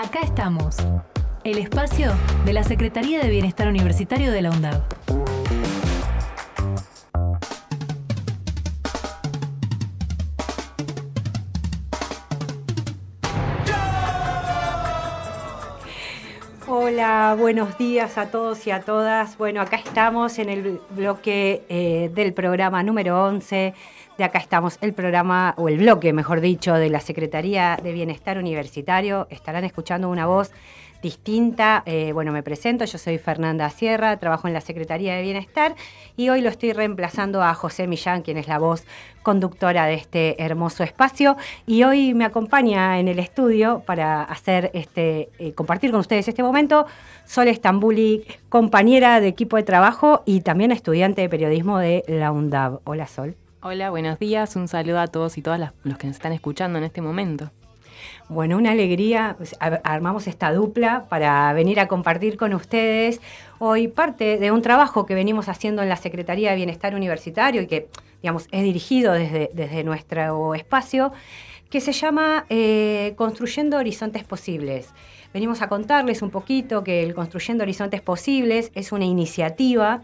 Acá estamos, el espacio de la Secretaría de Bienestar Universitario de la UNDAV. Hola, buenos días a todos y a todas. Bueno, acá estamos en el bloque eh, del programa número 11. De acá estamos el programa, o el bloque, mejor dicho, de la Secretaría de Bienestar Universitario. Estarán escuchando una voz distinta. Eh, bueno, me presento, yo soy Fernanda Sierra, trabajo en la Secretaría de Bienestar y hoy lo estoy reemplazando a José Millán, quien es la voz conductora de este hermoso espacio. Y hoy me acompaña en el estudio para hacer este, eh, compartir con ustedes este momento Sol Estambuli, compañera de equipo de trabajo y también estudiante de periodismo de la UNDAV. Hola Sol. Hola, buenos días. Un saludo a todos y todas los que nos están escuchando en este momento. Bueno, una alegría, pues, armamos esta dupla para venir a compartir con ustedes hoy parte de un trabajo que venimos haciendo en la Secretaría de Bienestar Universitario y que, digamos, es dirigido desde, desde nuestro espacio, que se llama eh, Construyendo Horizontes Posibles. Venimos a contarles un poquito que el Construyendo Horizontes Posibles es una iniciativa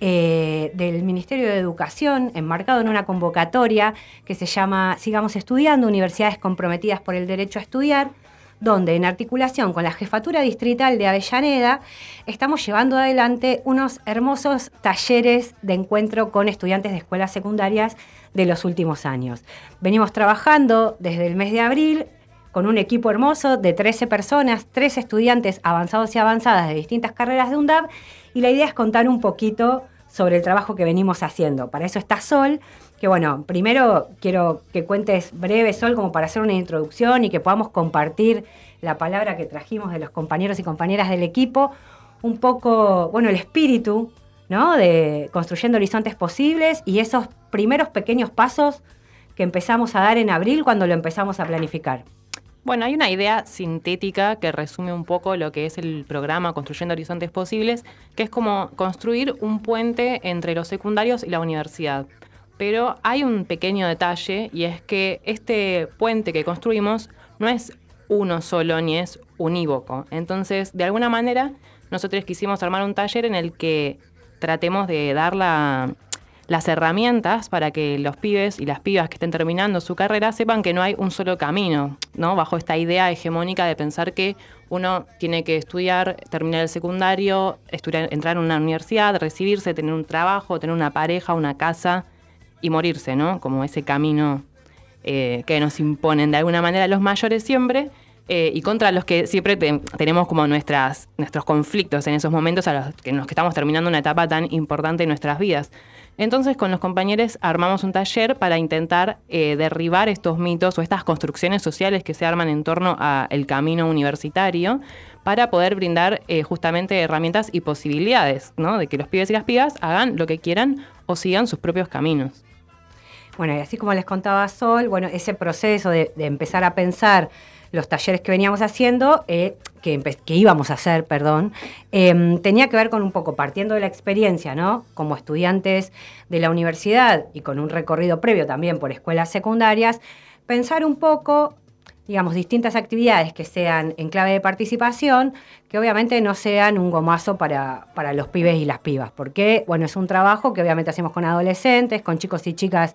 eh, del Ministerio de Educación, enmarcado en una convocatoria que se llama Sigamos Estudiando, Universidades Comprometidas por el Derecho a Estudiar, donde en articulación con la Jefatura Distrital de Avellaneda estamos llevando adelante unos hermosos talleres de encuentro con estudiantes de escuelas secundarias de los últimos años. Venimos trabajando desde el mes de abril con un equipo hermoso de 13 personas, 13 estudiantes avanzados y avanzadas de distintas carreras de UNDAB, y la idea es contar un poquito sobre el trabajo que venimos haciendo. Para eso está Sol, que bueno, primero quiero que cuentes breve, Sol, como para hacer una introducción y que podamos compartir la palabra que trajimos de los compañeros y compañeras del equipo, un poco, bueno, el espíritu, ¿no? De construyendo horizontes posibles y esos primeros pequeños pasos que empezamos a dar en abril cuando lo empezamos a planificar. Bueno, hay una idea sintética que resume un poco lo que es el programa Construyendo Horizontes Posibles, que es como construir un puente entre los secundarios y la universidad. Pero hay un pequeño detalle y es que este puente que construimos no es uno solo ni es unívoco. Entonces, de alguna manera, nosotros quisimos armar un taller en el que tratemos de dar la, las herramientas para que los pibes y las pibas que estén terminando su carrera sepan que no hay un solo camino, ¿no? Bajo esta idea hegemónica de pensar que uno tiene que estudiar, terminar el secundario, estudiar, entrar en una universidad, recibirse, tener un trabajo, tener una pareja, una casa y morirse, ¿no? Como ese camino eh, que nos imponen de alguna manera los mayores siempre. Eh, y contra los que siempre tenemos como nuestras, nuestros conflictos en esos momentos a los que, en los que estamos terminando una etapa tan importante en nuestras vidas. Entonces con los compañeros armamos un taller para intentar eh, derribar estos mitos o estas construcciones sociales que se arman en torno al camino universitario para poder brindar eh, justamente herramientas y posibilidades, ¿no? De que los pibes y las pibas hagan lo que quieran o sigan sus propios caminos. Bueno, y así como les contaba Sol, bueno, ese proceso de empezar a pensar los talleres que veníamos haciendo, eh, que, íbamos a hacer, perdón, em, tenía que ver con un poco partiendo de la experiencia, ¿no? Como estudiantes de la universidad y con un recorrido previo también por escuelas secundarias, pensar un poco digamos, distintas actividades que sean en clave de participación, que obviamente no sean un gomazo para, para, los pibes y las pibas, porque, bueno, es un trabajo que obviamente hacemos con adolescentes, con chicos y chicas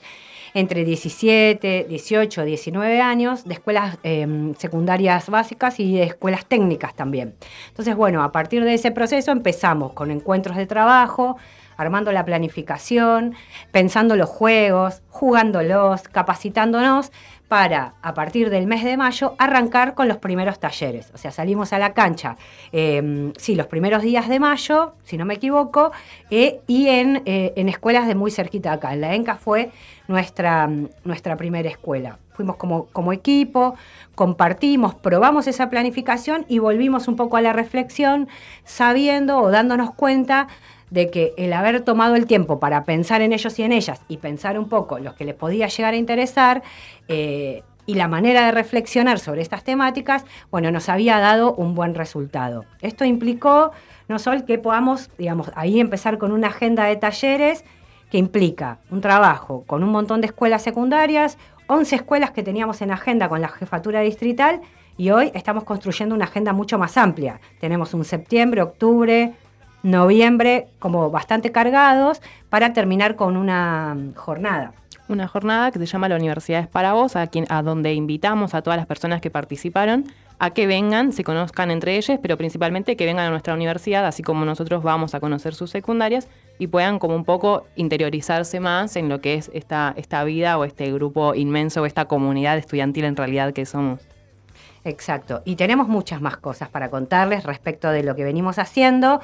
entre 17, 18, 19 años, de escuelas em, secundarias básicas y de escuelas técnicas también. Entonces, bueno, a partir de ese proceso empezamos con encuentros de trabajo, armando la planificación, pensando los juegos, jugándolos, capacitándonos para, a partir del mes de mayo, arrancar con los primeros talleres. O sea, salimos a la cancha, em, sí, los primeros días de mayo, si no me equivoco, eh, y en, eh, en, escuelas de muy cerquita acá. La ENCA fue nuestra, nuestra primera escuela. Fuimos como, como equipo, compartimos, probamos esa planificación y volvimos un poco a la reflexión, sabiendo o dándonos cuenta de que el haber tomado el tiempo para pensar en ellos y en ellas y pensar un poco lo que les podía llegar a interesar eh, y la manera de reflexionar sobre estas temáticas, bueno, nos había dado un buen resultado. Esto implicó no solo que podamos, digamos, ahí empezar con una agenda de talleres que implica un trabajo con un montón de escuelas secundarias, 11 escuelas que teníamos en agenda con la jefatura distrital Y hoy estamos construyendo una agenda mucho más amplia. Tenemos un septiembre, octubre, noviembre como bastante cargados para terminar con una jornada. Una jornada que se llama La Universidad es para vos, a, quien, a donde invitamos a todas las personas que participaron a que vengan, se conozcan entre ellos, pero principalmente que vengan a nuestra universidad, así como nosotros vamos a conocer sus secundarias y puedan como un poco interiorizarse más en lo que es esta, esta vida o este grupo inmenso o esta comunidad estudiantil en realidad que somos. Exacto. Y tenemos muchas más cosas para contarles respecto de lo que venimos haciendo,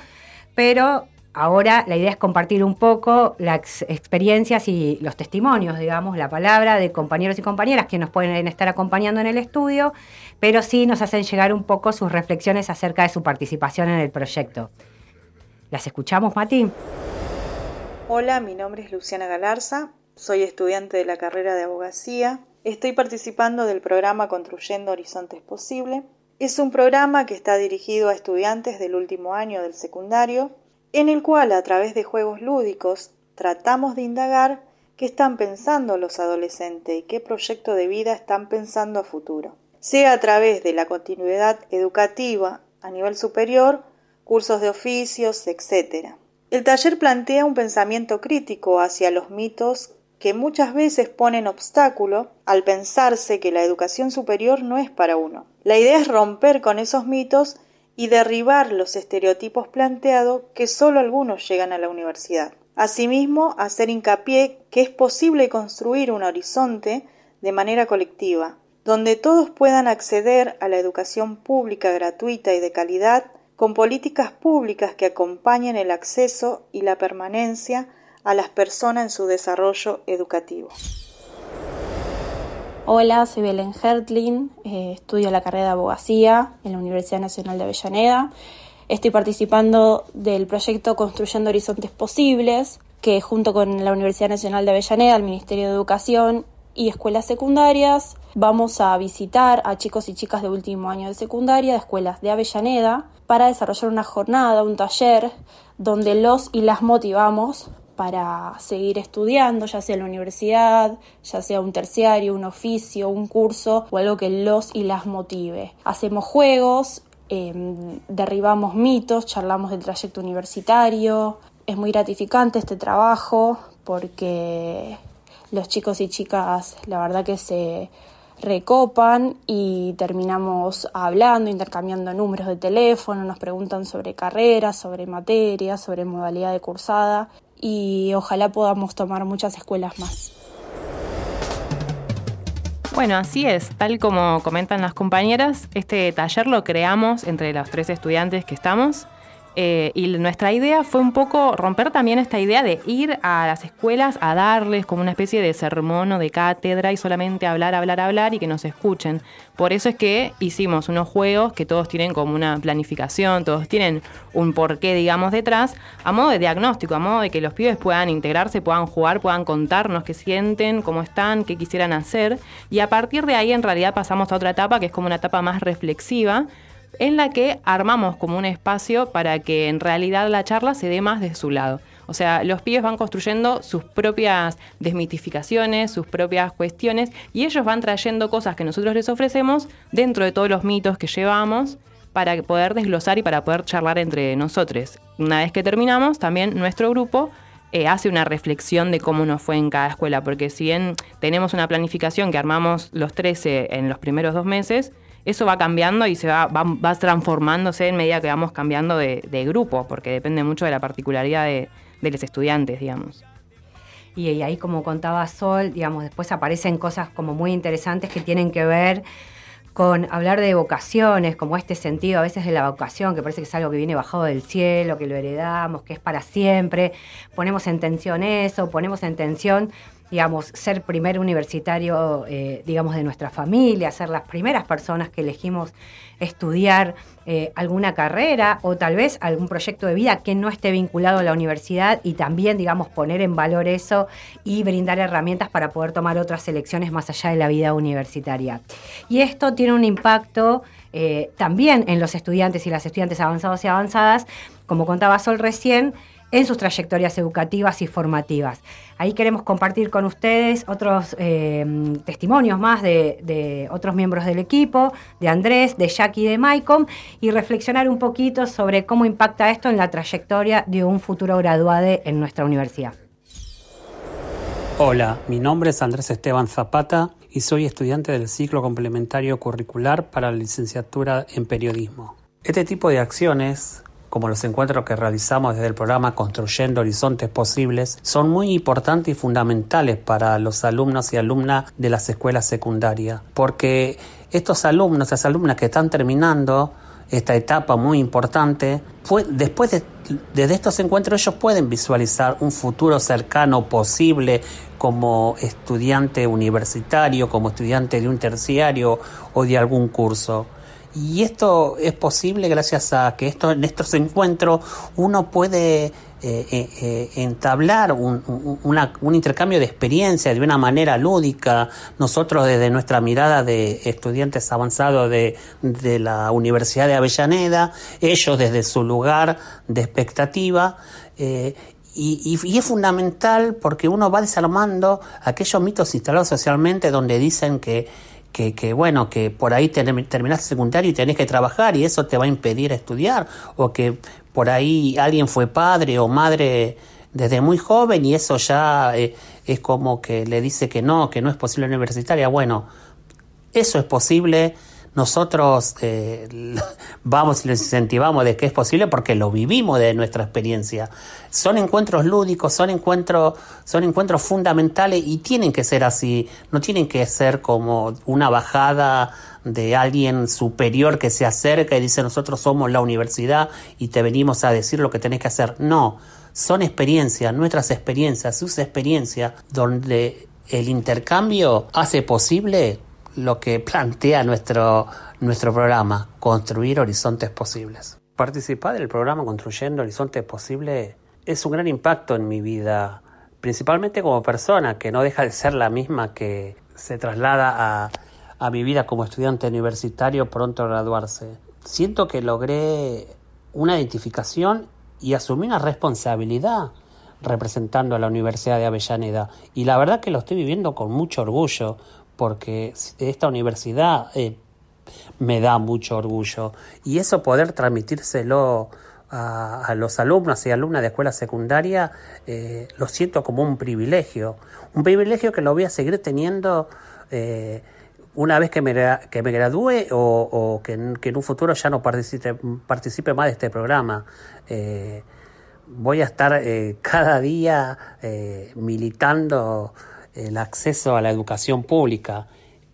pero Ahora la idea es compartir un poco las experiencias y los testimonios, digamos, la palabra de compañeros y compañeras que nos pueden estar acompañando en el estudio, pero sí nos hacen llegar un poco sus reflexiones acerca de su participación en el proyecto. ¿Las escuchamos, Mati? Hola, mi nombre es Luciana Galarza, soy estudiante de la carrera de abogacía. Estoy participando del programa Construyendo Horizontes Posible. Es un programa que está dirigido a estudiantes del último año del secundario en el cual a través de juegos lúdicos tratamos de indagar qué están pensando los adolescentes y qué proyecto de vida están pensando a futuro, sea a través de la continuidad educativa a nivel superior, cursos de oficios, etc. El taller plantea un pensamiento crítico hacia los mitos que muchas veces ponen obstáculo al pensarse que la educación superior no es para uno. La idea es romper con esos mitos y derribar los estereotipos planteados que solo algunos llegan a la universidad. Asimismo, hacer hincapié que es posible construir un horizonte de manera colectiva, donde todos puedan acceder a la educación pública gratuita y de calidad, con políticas públicas que acompañen el acceso y la permanencia a las personas en su desarrollo educativo. Hola, soy Belén Hertlin, eh, estudio la carrera de abogacía en la Universidad Nacional de Avellaneda. Estoy participando del proyecto Construyendo Horizontes Posibles, que junto con la Universidad Nacional de Avellaneda, el Ministerio de Educación y escuelas secundarias, vamos a visitar a chicos y chicas de último año de secundaria de escuelas de Avellaneda para desarrollar una jornada, un taller, donde los y las motivamos para seguir estudiando, ya sea en la universidad, ya sea un terciario, un oficio, un curso o algo que los y las motive. Hacemos juegos, em, derribamos mitos, charlamos del trayecto universitario. Es muy gratificante este trabajo porque los chicos y chicas la verdad que se recopan y terminamos hablando, intercambiando números de teléfono, nos preguntan sobre carreras, sobre materias, sobre modalidad de cursada y ojalá podamos tomar muchas escuelas más. Bueno, así es, tal como comentan las compañeras, este taller lo creamos entre los tres estudiantes que estamos eh, y nuestra idea fue un poco romper también esta idea de ir a las escuelas a darles como una especie de sermón o de cátedra y solamente hablar, hablar, hablar y que nos escuchen. Por eso es que hicimos unos juegos que todos tienen como una planificación, todos tienen un porqué, digamos, detrás, a modo de diagnóstico, a modo de que los pibes puedan integrarse, puedan jugar, puedan contarnos qué sienten, cómo están, qué quisieran hacer. Y a partir de ahí en realidad pasamos a otra etapa que es como una etapa más reflexiva en la que armamos como un espacio para que en realidad la charla se dé más de su lado. O sea, los pibes van construyendo sus propias desmitificaciones, sus propias cuestiones, y ellos van trayendo cosas que nosotros les ofrecemos dentro de todos los mitos que llevamos para poder desglosar y para poder charlar entre nosotros. Una vez que terminamos, también nuestro grupo eh, hace una reflexión de cómo nos fue en cada escuela, porque si bien tenemos una planificación que armamos los 13 en los primeros dos meses, eso va cambiando y se va, va, transformándose en medida que vamos cambiando de, grupo, porque depende mucho de la particularidad de, los estudiantes, digamos. Y, ahí, como contaba Sol, digamos, después aparecen cosas como muy interesantes que tienen que ver con hablar de vocaciones, como este sentido a veces de la vocación, que parece que es algo que viene bajado del cielo, que lo heredamos, que es para siempre. Ponemos en tensión eso, ponemos en tensión digamos, ser primer universitario, eh, digamos, de nuestra familia, ser las primeras personas que elegimos estudiar eh, alguna carrera o tal vez algún proyecto de vida que no esté vinculado a la universidad y también, digamos, poner en valor eso y brindar herramientas para poder tomar otras elecciones más allá de la vida universitaria. Y esto tiene un impacto eh, también en los estudiantes y las estudiantes avanzados y avanzadas, como contaba Sol recién, en sus trayectorias educativas y formativas. Ahí queremos compartir con ustedes otros eh, testimonios más de, otros miembros del equipo, de Andrés, de Jackie y de Maicon, y reflexionar un poquito sobre cómo impacta esto en la trayectoria de un futuro graduado en nuestra universidad. Hola, mi nombre es Andrés Esteban Zapata y soy estudiante del ciclo complementario curricular para la licenciatura en periodismo. Este tipo de acciones como los encuentros que realizamos desde el programa Construyendo Horizontes Posibles, son muy importantes y fundamentales para los alumnos y alumnas de las escuelas secundarias, porque estos alumnos, estas alumnas que están terminando esta etapa muy importante, después de, estos encuentros ellos pueden visualizar un futuro cercano posible como estudiante universitario, como estudiante de un terciario o de algún curso. Y esto es posible gracias a que esto, en estos encuentros uno puede eh, eh, eh, entablar un, un, intercambio de experiencia de una manera lúdica. Nosotros desde nuestra mirada de estudiantes avanzados de, de la Universidad de Avellaneda, ellos desde su lugar de expectativa. y, y, es fundamental porque uno va desarmando aquellos mitos instalados socialmente donde dicen que que, bueno, que por ahí terminaste secundario y tenés que trabajar y eso te va a impedir estudiar, o que por ahí alguien fue padre o madre desde muy joven y eso ya eh, es como que le dice que no, que no es posible universitaria. Bueno, eso es posible nosotros eh, vamos y les incentivamos de que es posible porque lo vivimos de nuestra experiencia. Son encuentros lúdicos, son encuentros, son encuentros fundamentales y tienen que ser así, no tienen que ser como una bajada de alguien superior que se acerca y dice nosotros somos la universidad y te venimos a decir lo que tenés que hacer. No, son experiencias, nuestras experiencias, sus experiencias, donde el intercambio hace posible lo que plantea nuestro, nuestro programa, construir horizontes posibles. Participar del programa Construyendo Horizontes Posibles es un gran impacto en mi vida, principalmente como persona, que no deja de ser la misma que se traslada a, a mi vida como estudiante universitario pronto a graduarse. Siento que logré una identificación y asumí una responsabilidad representando a la Universidad de Avellaneda. Y la verdad que lo estoy viviendo con mucho orgullo, porque esta universidad eh, me da mucho orgullo y eso poder transmitírselo a, los alumnos y alumnas de escuela secundaria eh, lo siento como un privilegio, un privilegio que lo voy a seguir teniendo eh, una vez que me, que me gradúe o, que, en, un futuro ya no participe, participe más de este programa. voy a estar cada día militando el acceso a la educación pública,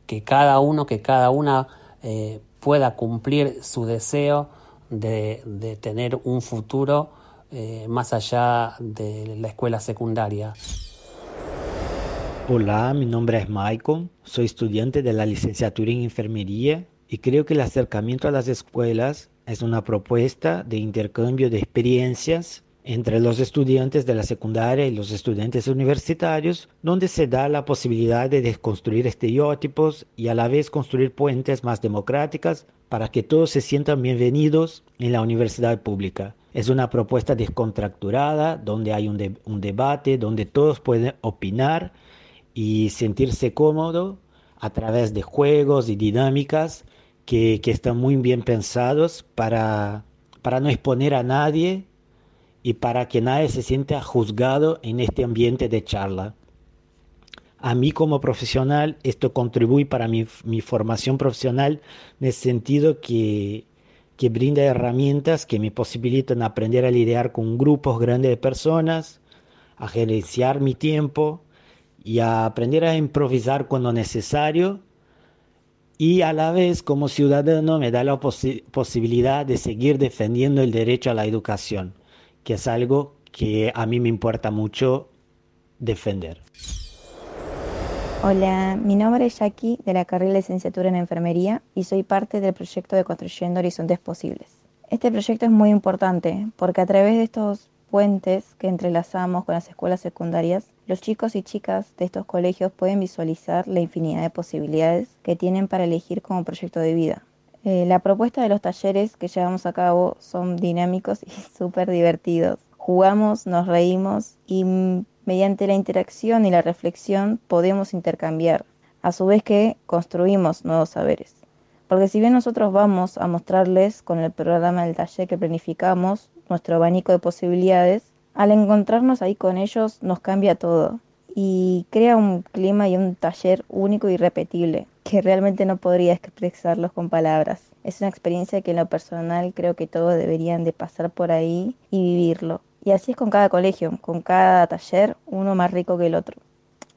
que cada uno, que cada una eh, pueda cumplir su deseo de, tener un futuro eh, más allá de la escuela secundaria. Hola, mi nombre es Michael, soy estudiante de la licenciatura en enfermería y creo que el acercamiento a las escuelas es una propuesta de intercambio de experiencias entre los estudiantes de la secundaria y los estudiantes universitarios, donde se da la posibilidad de desconstruir estereotipos y a la vez construir puentes más democráticas para que todos se sientan bienvenidos en la universidad pública. Es una propuesta descontracturada, donde hay un, debate, donde todos pueden opinar y sentirse cómodos a través de juegos y dinámicas que, que están muy bien pensados para, para no exponer a nadie y para que nadie se sienta juzgado en este ambiente de charla. A mí como profesional esto contribuye para mi, formación profesional en el sentido que, que brinda herramientas que me posibilitan aprender a lidiar con grupos grandes de personas, a gerenciar mi tiempo y a aprender a improvisar cuando necesario y a la vez como ciudadano me da la posibilidad de seguir defendiendo el derecho a la educación que es algo que a mí me importa mucho defender. Hola, mi nombre es Jackie de la carrera de licenciatura en enfermería y soy parte del proyecto de Construyendo Horizontes Posibles. Este proyecto es muy importante porque a través de estos puentes que entrelazamos con las escuelas secundarias, los chicos y chicas de estos colegios pueden visualizar la infinidad de posibilidades que tienen para elegir como proyecto de vida. Eh, la propuesta de los talleres que llevamos a cabo son dinámicos y súper divertidos. Jugamos, nos reímos y mediante la interacción y la reflexión podemos intercambiar, a su vez que construimos nuevos saberes. Porque si bien nosotros vamos a mostrarles con el programa del taller que planificamos nuestro abanico de posibilidades, al encontrarnos ahí con ellos nos cambia todo y crea un clima y un taller único y repetible que realmente no podría expresarlos con palabras. Es una experiencia que en lo personal creo que todos deberían de pasar por ahí y vivirlo. Y así es con cada colegio, con cada taller, uno más rico que el otro.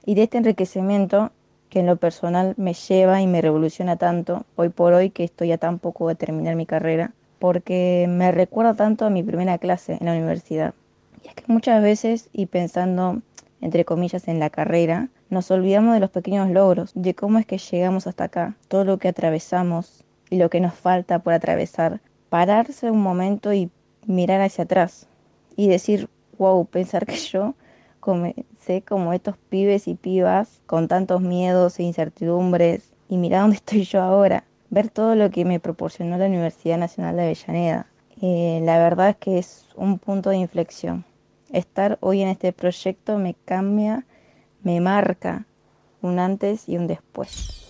Y de este enriquecimiento que en lo personal me lleva y me revoluciona tanto, hoy por hoy que estoy a tan poco de terminar mi carrera, porque me recuerda tanto a mi primera clase en la universidad. Y es que muchas veces, y pensando entre comillas en la carrera, nos olvidamos de los pequeños logros, de cómo es que llegamos hasta acá, todo lo que atravesamos y lo que nos falta por atravesar. Pararse un momento y mirar hacia atrás y decir, wow, pensar que yo comencé como estos pibes y pibas con tantos miedos e incertidumbres y mirar dónde estoy yo ahora, ver todo lo que me proporcionó la Universidad Nacional de Avellaneda. Eh, la verdad es que es un punto de inflexión. Estar hoy en este proyecto me cambia, me marca un antes y un después.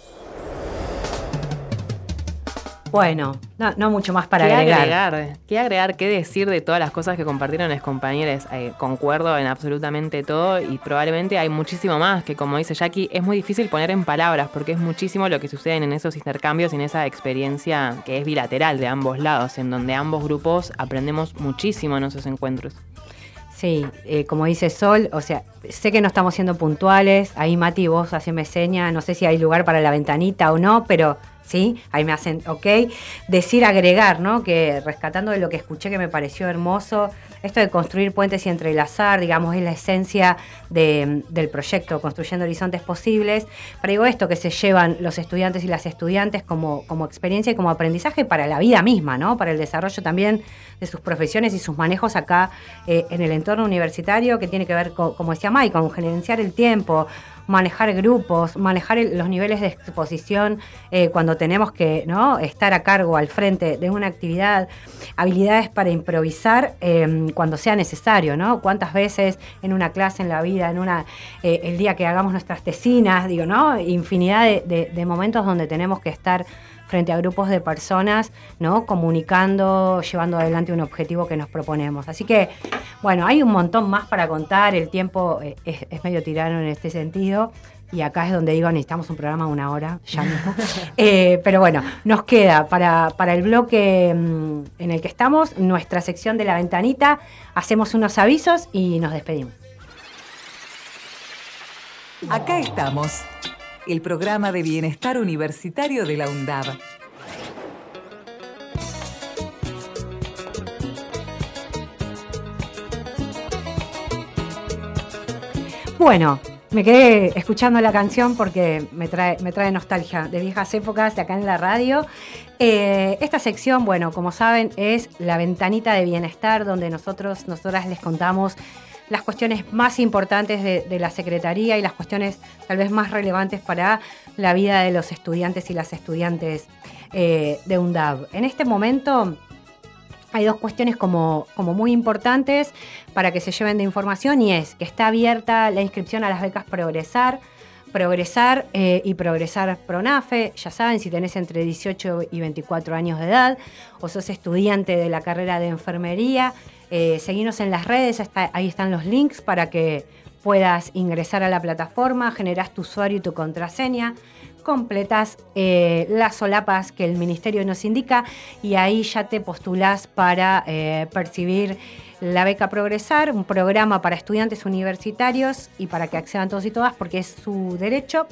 Bueno, no, mucho más para agregar. ¿Qué agregar? ¿Qué decir de todas las cosas que compartieron los compañeros? Eh, concuerdo en absolutamente todo y probablemente hay muchísimo más que, como dice Jackie, es muy difícil poner en palabras porque es muchísimo lo que sucede en esos intercambios y en esa experiencia que es bilateral de ambos lados, en donde ambos grupos aprendemos muchísimo en esos encuentros. Sí, eh, como dice Sol, o sea, sé que no estamos siendo puntuales, ahí Mati, vos me seña, no sé si hay lugar para la ventanita o no, pero ¿sí? Ahí me hacen, ok. Decir agregar, ¿no? Que rescatando de lo que escuché que me pareció hermoso, esto de construir puentes y entrelazar, digamos, es la esencia del proyecto Construyendo Horizontes Posibles. Pero digo esto, que se llevan los estudiantes y las estudiantes como, como experiencia y como aprendizaje para la vida misma, ¿no? Para el desarrollo también de sus profesiones y sus manejos acá eh, en el entorno universitario, que tiene que ver, con, como decía Mike, con gerenciar el tiempo, manejar grupos, manejar los niveles de exposición eh, cuando tenemos que ¿no? estar a cargo, al frente de una actividad, habilidades para improvisar em, cuando sea necesario, ¿no? Cuántas veces en una clase, en la vida, en una eh, el día que hagamos nuestras tesinas, digo, ¿no? Infinidad de momentos donde tenemos que estar frente a grupos de personas, ¿no? Comunicando, llevando adelante un objetivo que nos proponemos. Así que, bueno, hay un montón más para contar, el tiempo eh, es, medio tirano en este sentido. Y acá es donde digo, necesitamos un programa de una hora, ya mismo. Eh, pero bueno, nos queda para, para el bloque mm, en el que estamos, nuestra sección de la ventanita, hacemos unos avisos y nos despedimos. Acá estamos el programa de bienestar universitario de la UNDAB. Bueno, me quedé escuchando la canción porque me trae, nostalgia de viejas épocas de acá en la radio. Eh, esta sección, bueno, como saben, es la ventanita de bienestar donde nosotros, nosotras les contamos las cuestiones más importantes de, la Secretaría y las cuestiones tal vez más relevantes para la vida de los estudiantes y las estudiantes eh, de UNDAB. En este momento hay dos cuestiones como, como, muy importantes para que se lleven de información y es que está abierta la inscripción a las becas Progresar. Progresar eh, y Progresar Pronafe, ya saben, si tenés entre 18 y 24 años de edad o sos estudiante de la carrera de enfermería, eh, seguinos en las redes, ahí están los links para que puedas ingresar a la plataforma, generas tu usuario y tu contraseña, completas eh, las solapas que el ministerio nos indica y ahí ya te postulás para eh, percibir la beca Progresar, un programa para estudiantes universitarios y para que accedan todos y todas porque es su derecho.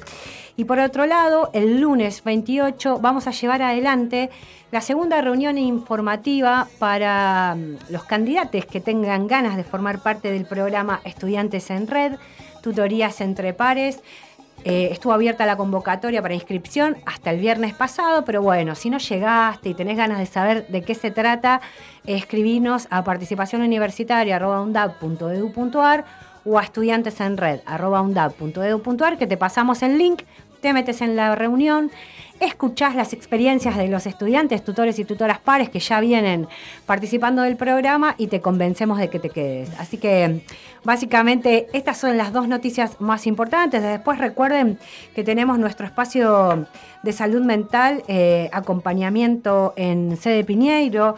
Y por otro lado, el lunes 28 vamos a llevar adelante la segunda reunión informativa para mm, los candidatos que tengan ganas de formar parte del programa Estudiantes en Red, tutorías entre pares. Eh, estuvo abierta la convocatoria para inscripción hasta el viernes pasado, pero bueno, si no llegaste y tenés ganas de saber de qué se trata, escribinos a participacionuniversitaria.undab.edu.ar o a estudiantesenred.undab.edu.ar que te pasamos el link te metes en la reunión, escuchás las experiencias de los estudiantes, tutores y tutoras pares que ya vienen participando del programa y te convencemos de que te quedes. Así que básicamente estas son las dos noticias más importantes. Después recuerden que tenemos nuestro espacio de salud mental, eh, acompañamiento en sede Piñeiro.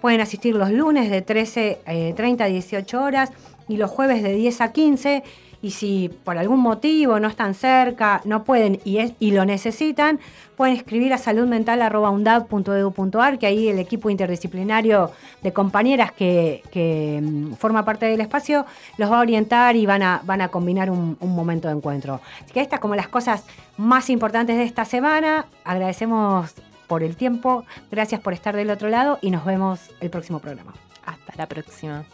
Pueden asistir los lunes de 13, 30 a 18 horas y los jueves de 10 a 15 y si por algún motivo no están cerca, no pueden y, lo necesitan, pueden escribir a saludmental.undab.edu.ar, que ahí el equipo interdisciplinario de compañeras que, mm, forma parte del espacio los va a orientar y van a, van a combinar un, un momento de encuentro. Así que estas como las cosas más importantes de esta semana. Agradecemos por el tiempo, gracias por estar del otro lado y nos vemos el próximo programa. Hasta la próxima.